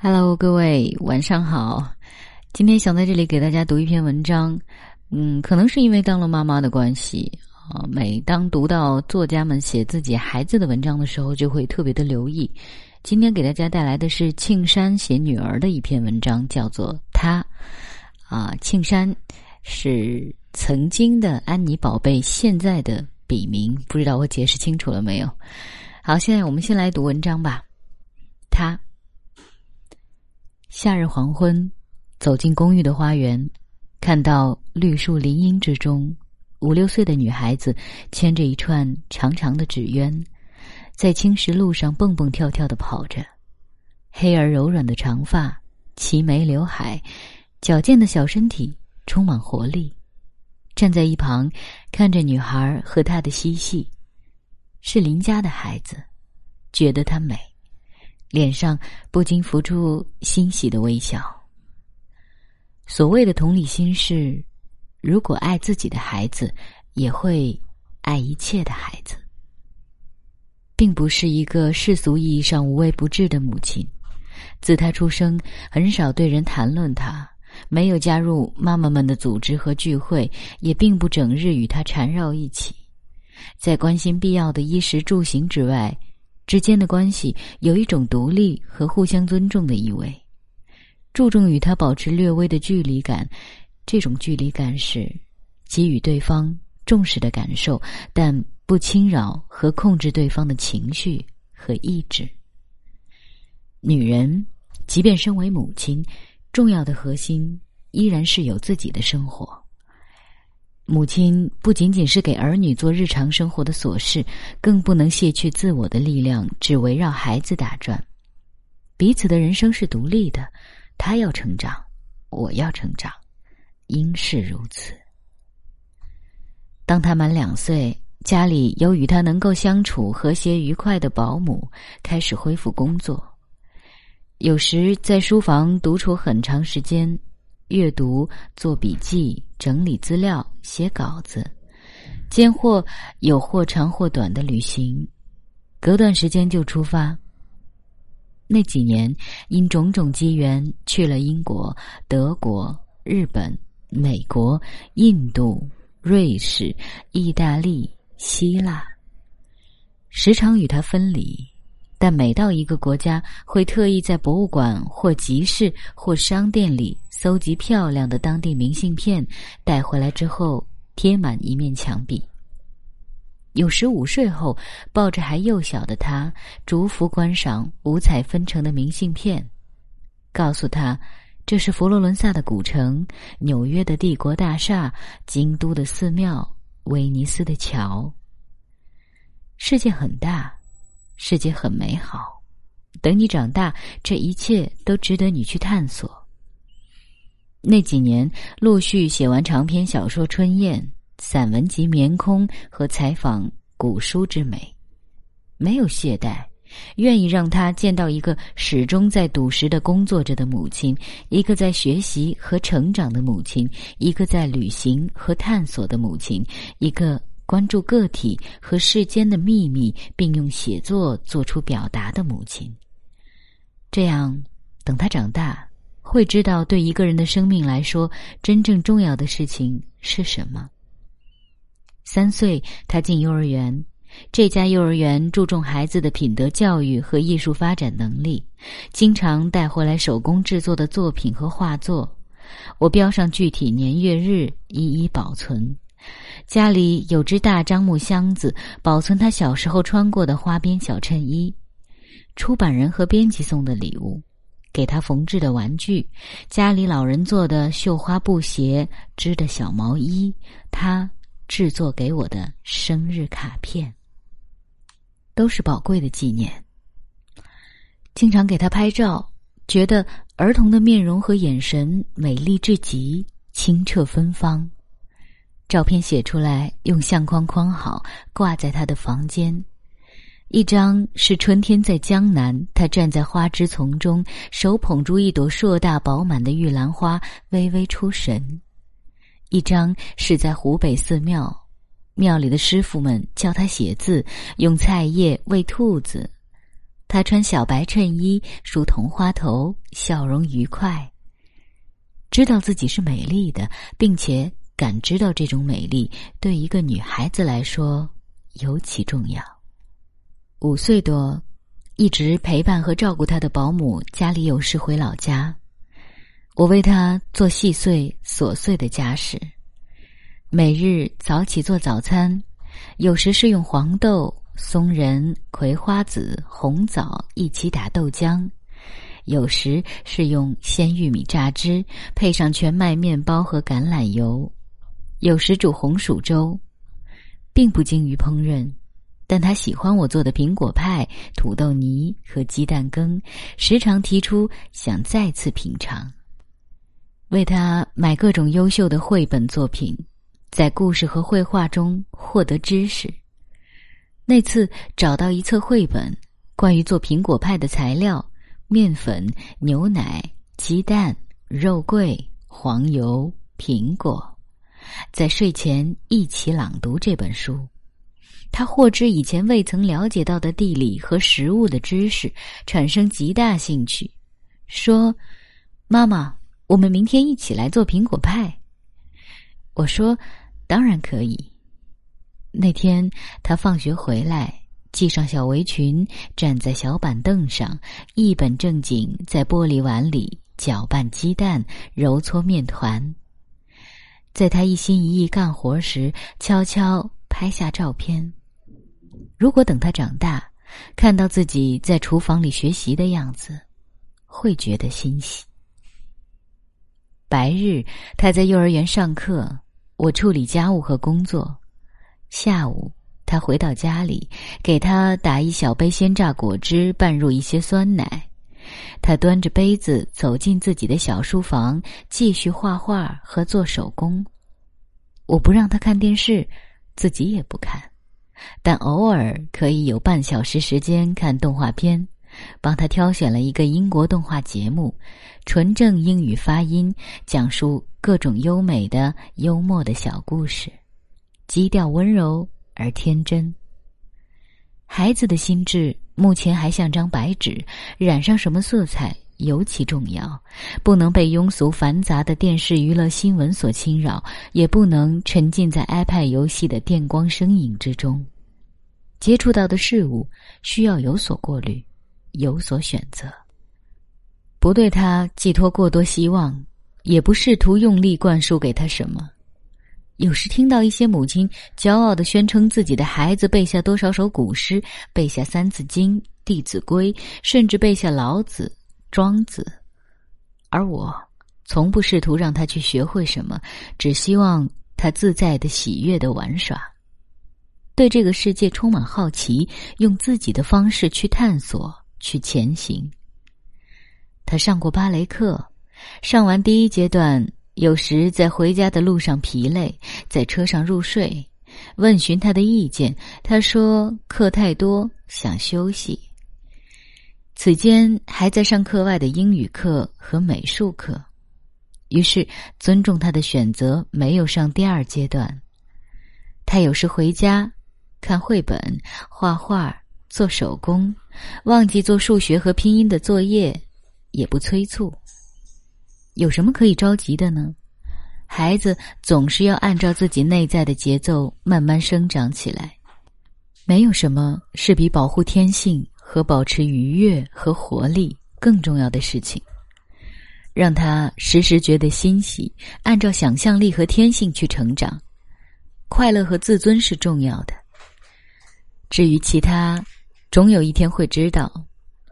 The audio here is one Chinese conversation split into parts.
Hello，各位晚上好。今天想在这里给大家读一篇文章。嗯，可能是因为当了妈妈的关系啊，每当读到作家们写自己孩子的文章的时候，就会特别的留意。今天给大家带来的是庆山写女儿的一篇文章，叫做《她》。啊，庆山是曾经的安妮宝贝，现在的笔名，不知道我解释清楚了没有？好，现在我们先来读文章吧。她。夏日黄昏，走进公寓的花园，看到绿树林荫之中，五六岁的女孩子牵着一串长长的纸鸢，在青石路上蹦蹦跳跳的跑着，黑而柔软的长发，齐眉刘海，矫健的小身体充满活力。站在一旁，看着女孩和她的嬉戏，是邻家的孩子，觉得她美。脸上不禁浮出欣喜的微笑。所谓的同理心是，如果爱自己的孩子，也会爱一切的孩子，并不是一个世俗意义上无微不至的母亲。自他出生，很少对人谈论他，没有加入妈妈们的组织和聚会，也并不整日与他缠绕一起，在关心必要的衣食住行之外。之间的关系有一种独立和互相尊重的意味，注重与他保持略微的距离感。这种距离感是给予对方重视的感受，但不侵扰和控制对方的情绪和意志。女人，即便身为母亲，重要的核心依然是有自己的生活。母亲不仅仅是给儿女做日常生活的琐事，更不能卸去自我的力量，只围绕孩子打转。彼此的人生是独立的，他要成长，我要成长，应是如此。当他满两岁，家里有与他能够相处和谐愉快的保姆，开始恢复工作。有时在书房独处很长时间。阅读、做笔记、整理资料、写稿子，间或有或长或短的旅行，隔段时间就出发。那几年，因种种机缘去了英国、德国、日本、美国、印度、瑞士、意大利、希腊，时常与他分离。但每到一个国家，会特意在博物馆或集市或商店里搜集漂亮的当地明信片，带回来之后贴满一面墙壁。有时午睡后，抱着还幼小的他，逐幅观赏五彩纷呈的明信片，告诉他这是佛罗伦萨的古城、纽约的帝国大厦、京都的寺庙、威尼斯的桥。世界很大。世界很美好，等你长大，这一切都值得你去探索。那几年，陆续写完长篇小说《春燕》、散文集《棉空》和采访《古书之美》，没有懈怠，愿意让他见到一个始终在笃实的工作着的母亲，一个在学习和成长的母亲，一个在旅行和探索的母亲，一个。关注个体和世间的秘密，并用写作做出表达的母亲。这样，等他长大，会知道对一个人的生命来说，真正重要的事情是什么。三岁，他进幼儿园。这家幼儿园注重孩子的品德教育和艺术发展能力，经常带回来手工制作的作品和画作。我标上具体年月日，一一保存。家里有只大樟木箱子，保存他小时候穿过的花边小衬衣，出版人和编辑送的礼物，给他缝制的玩具，家里老人做的绣花布鞋、织的小毛衣，他制作给我的生日卡片，都是宝贵的纪念。经常给他拍照，觉得儿童的面容和眼神美丽至极，清澈芬芳。照片写出来，用相框框好，挂在他的房间。一张是春天在江南，他站在花枝丛中，手捧住一朵硕大饱满的玉兰花，微微出神；一张是在湖北寺庙，庙里的师傅们教他写字，用菜叶喂兔子。她穿小白衬衣，梳同花头，笑容愉快。知道自己是美丽的，并且感知到这种美丽，对一个女孩子来说尤其重要。五岁多，一直陪伴和照顾他的保姆家里有事回老家，我为他做细碎琐碎的家事，每日早起做早餐，有时是用黄豆、松仁、葵花籽、红枣一起打豆浆。有时是用鲜玉米榨汁，配上全麦面包和橄榄油；有时煮红薯粥，并不精于烹饪，但他喜欢我做的苹果派、土豆泥和鸡蛋羹，时常提出想再次品尝。为他买各种优秀的绘本作品，在故事和绘画中获得知识。那次找到一册绘本，关于做苹果派的材料。面粉、牛奶、鸡蛋、肉桂、黄油、苹果，在睡前一起朗读这本书。他获知以前未曾了解到的地理和食物的知识，产生极大兴趣，说：“妈妈，我们明天一起来做苹果派。”我说：“当然可以。”那天他放学回来。系上小围裙，站在小板凳上，一本正经在玻璃碗里搅拌鸡蛋、揉搓面团。在他一心一意干活时，悄悄拍下照片。如果等他长大，看到自己在厨房里学习的样子，会觉得欣喜。白日他在幼儿园上课，我处理家务和工作。下午。他回到家里，给他打一小杯鲜榨果汁，拌入一些酸奶。他端着杯子走进自己的小书房，继续画画和做手工。我不让他看电视，自己也不看，但偶尔可以有半小时时间看动画片。帮他挑选了一个英国动画节目，纯正英语发音，讲述各种优美的、幽默的小故事，基调温柔。而天真。孩子的心智目前还像张白纸，染上什么色彩尤其重要。不能被庸俗繁杂的电视娱乐新闻所侵扰，也不能沉浸在 iPad 游戏的电光声影之中。接触到的事物需要有所过滤，有所选择。不对他寄托过多希望，也不试图用力灌输给他什么。有时听到一些母亲骄傲的宣称自己的孩子背下多少首古诗，背下《三字经》《弟子规》，甚至背下老子、庄子，而我从不试图让他去学会什么，只希望他自在的、喜悦的玩耍，对这个世界充满好奇，用自己的方式去探索、去前行。他上过芭蕾课，上完第一阶段。有时在回家的路上疲累，在车上入睡，问询他的意见，他说课太多，想休息。此间还在上课外的英语课和美术课，于是尊重他的选择，没有上第二阶段。他有时回家看绘本、画画、做手工，忘记做数学和拼音的作业，也不催促。有什么可以着急的呢？孩子总是要按照自己内在的节奏慢慢生长起来。没有什么是比保护天性和保持愉悦和活力更重要的事情。让他时时觉得欣喜，按照想象力和天性去成长。快乐和自尊是重要的。至于其他，总有一天会知道。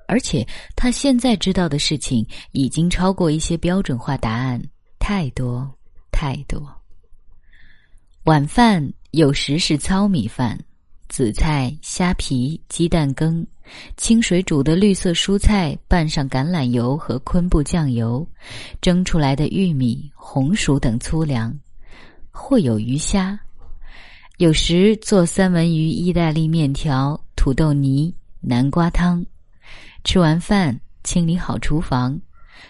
而且他现在知道的事情已经超过一些标准化答案，太多太多。晚饭有时是糙米饭、紫菜、虾皮、鸡蛋羹，清水煮的绿色蔬菜拌上橄榄油和昆布酱油，蒸出来的玉米、红薯等粗粮，或有鱼虾。有时做三文鱼、意大利面条、土豆泥、南瓜汤。吃完饭，清理好厨房，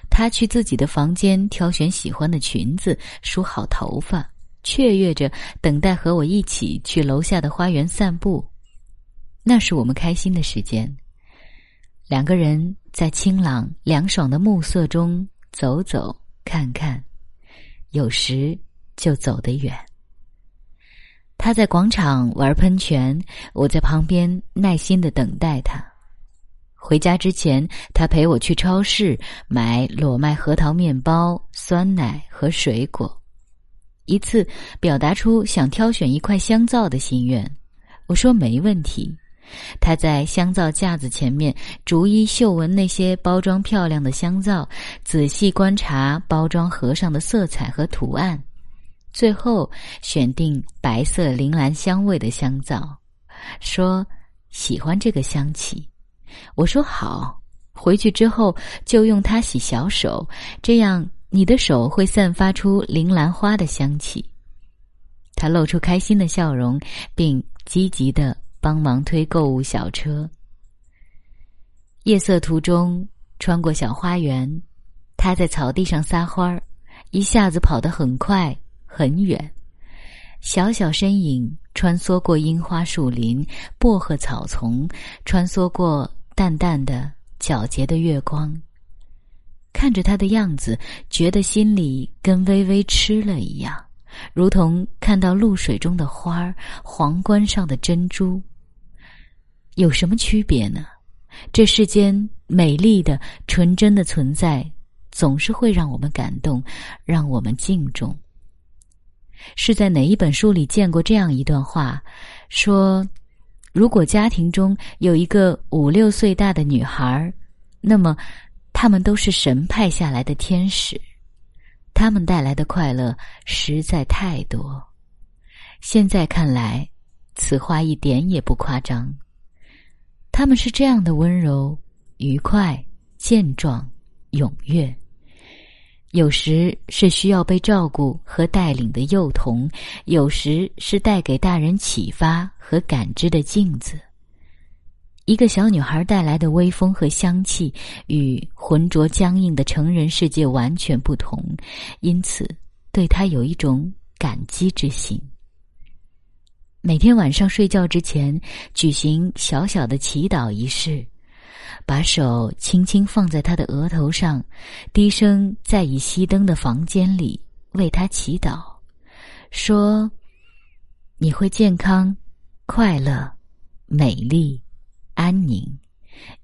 他去自己的房间挑选喜欢的裙子，梳好头发，雀跃着等待和我一起去楼下的花园散步。那是我们开心的时间。两个人在清朗凉爽的暮色中走走看看，有时就走得远。他在广场玩喷泉，我在旁边耐心的等待他。回家之前，他陪我去超市买裸麦核桃面包、酸奶和水果。一次表达出想挑选一块香皂的心愿，我说没问题。他在香皂架子前面逐一嗅闻那些包装漂亮的香皂，仔细观察包装盒上的色彩和图案，最后选定白色铃兰香味的香皂，说喜欢这个香气。我说好，回去之后就用它洗小手，这样你的手会散发出铃兰花的香气。他露出开心的笑容，并积极的。帮忙推购物小车。夜色途中，穿过小花园，他在草地上撒欢儿，一下子跑得很快很远，小小身影穿梭过樱花树林、薄荷草丛，穿梭过淡淡的、皎洁的月光。看着他的样子，觉得心里跟微微吃了一样，如同看到露水中的花儿，皇冠上的珍珠。有什么区别呢？这世间美丽的、纯真的存在，总是会让我们感动，让我们敬重。是在哪一本书里见过这样一段话？说，如果家庭中有一个五六岁大的女孩，那么他们都是神派下来的天使，他们带来的快乐实在太多。现在看来，此话一点也不夸张。他们是这样的温柔、愉快、健壮、踊跃，有时是需要被照顾和带领的幼童，有时是带给大人启发和感知的镜子。一个小女孩带来的微风和香气，与浑浊僵硬的成人世界完全不同，因此对她有一种感激之心。每天晚上睡觉之前，举行小小的祈祷仪式，把手轻轻放在她的额头上，低声在已熄灯的房间里为她祈祷，说：“你会健康、快乐、美丽、安宁，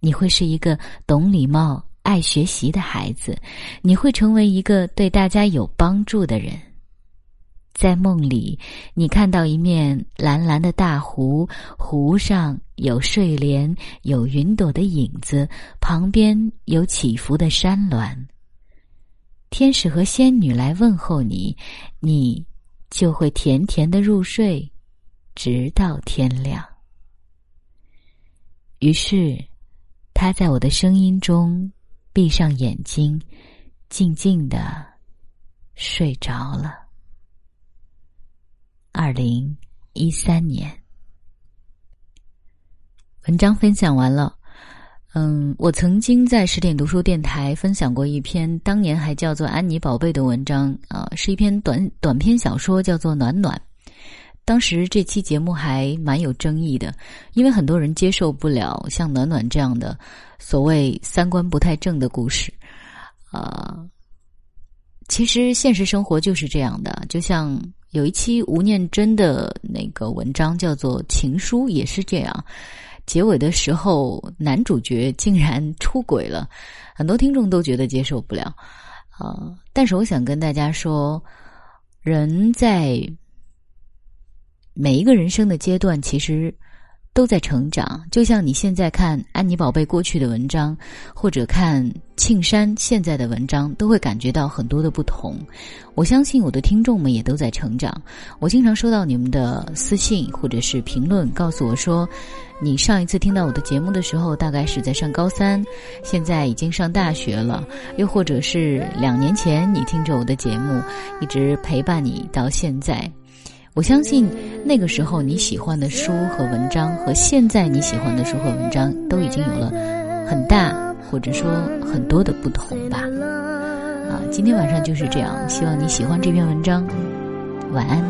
你会是一个懂礼貌、爱学习的孩子，你会成为一个对大家有帮助的人。”在梦里，你看到一面蓝蓝的大湖，湖上有睡莲，有云朵的影子，旁边有起伏的山峦。天使和仙女来问候你，你就会甜甜的入睡，直到天亮。于是，他在我的声音中闭上眼睛，静静的睡着了。二零一三年，文章分享完了。嗯，我曾经在十点读书电台分享过一篇当年还叫做《安妮宝贝》的文章啊，是一篇短短篇小说，叫做《暖暖》。当时这期节目还蛮有争议的，因为很多人接受不了像暖暖这样的所谓三观不太正的故事啊。其实现实生活就是这样的，就像。有一期吴念真的那个文章叫做《情书》，也是这样。结尾的时候，男主角竟然出轨了，很多听众都觉得接受不了。啊，但是我想跟大家说，人在每一个人生的阶段，其实。都在成长，就像你现在看安妮宝贝过去的文章，或者看庆山现在的文章，都会感觉到很多的不同。我相信我的听众们也都在成长。我经常收到你们的私信或者是评论，告诉我说，你上一次听到我的节目的时候，大概是在上高三，现在已经上大学了；又或者是两年前你听着我的节目，一直陪伴你到现在。我相信那个时候你喜欢的书和文章，和现在你喜欢的书和文章，都已经有了很大或者说很多的不同吧。啊，今天晚上就是这样，希望你喜欢这篇文章，晚安。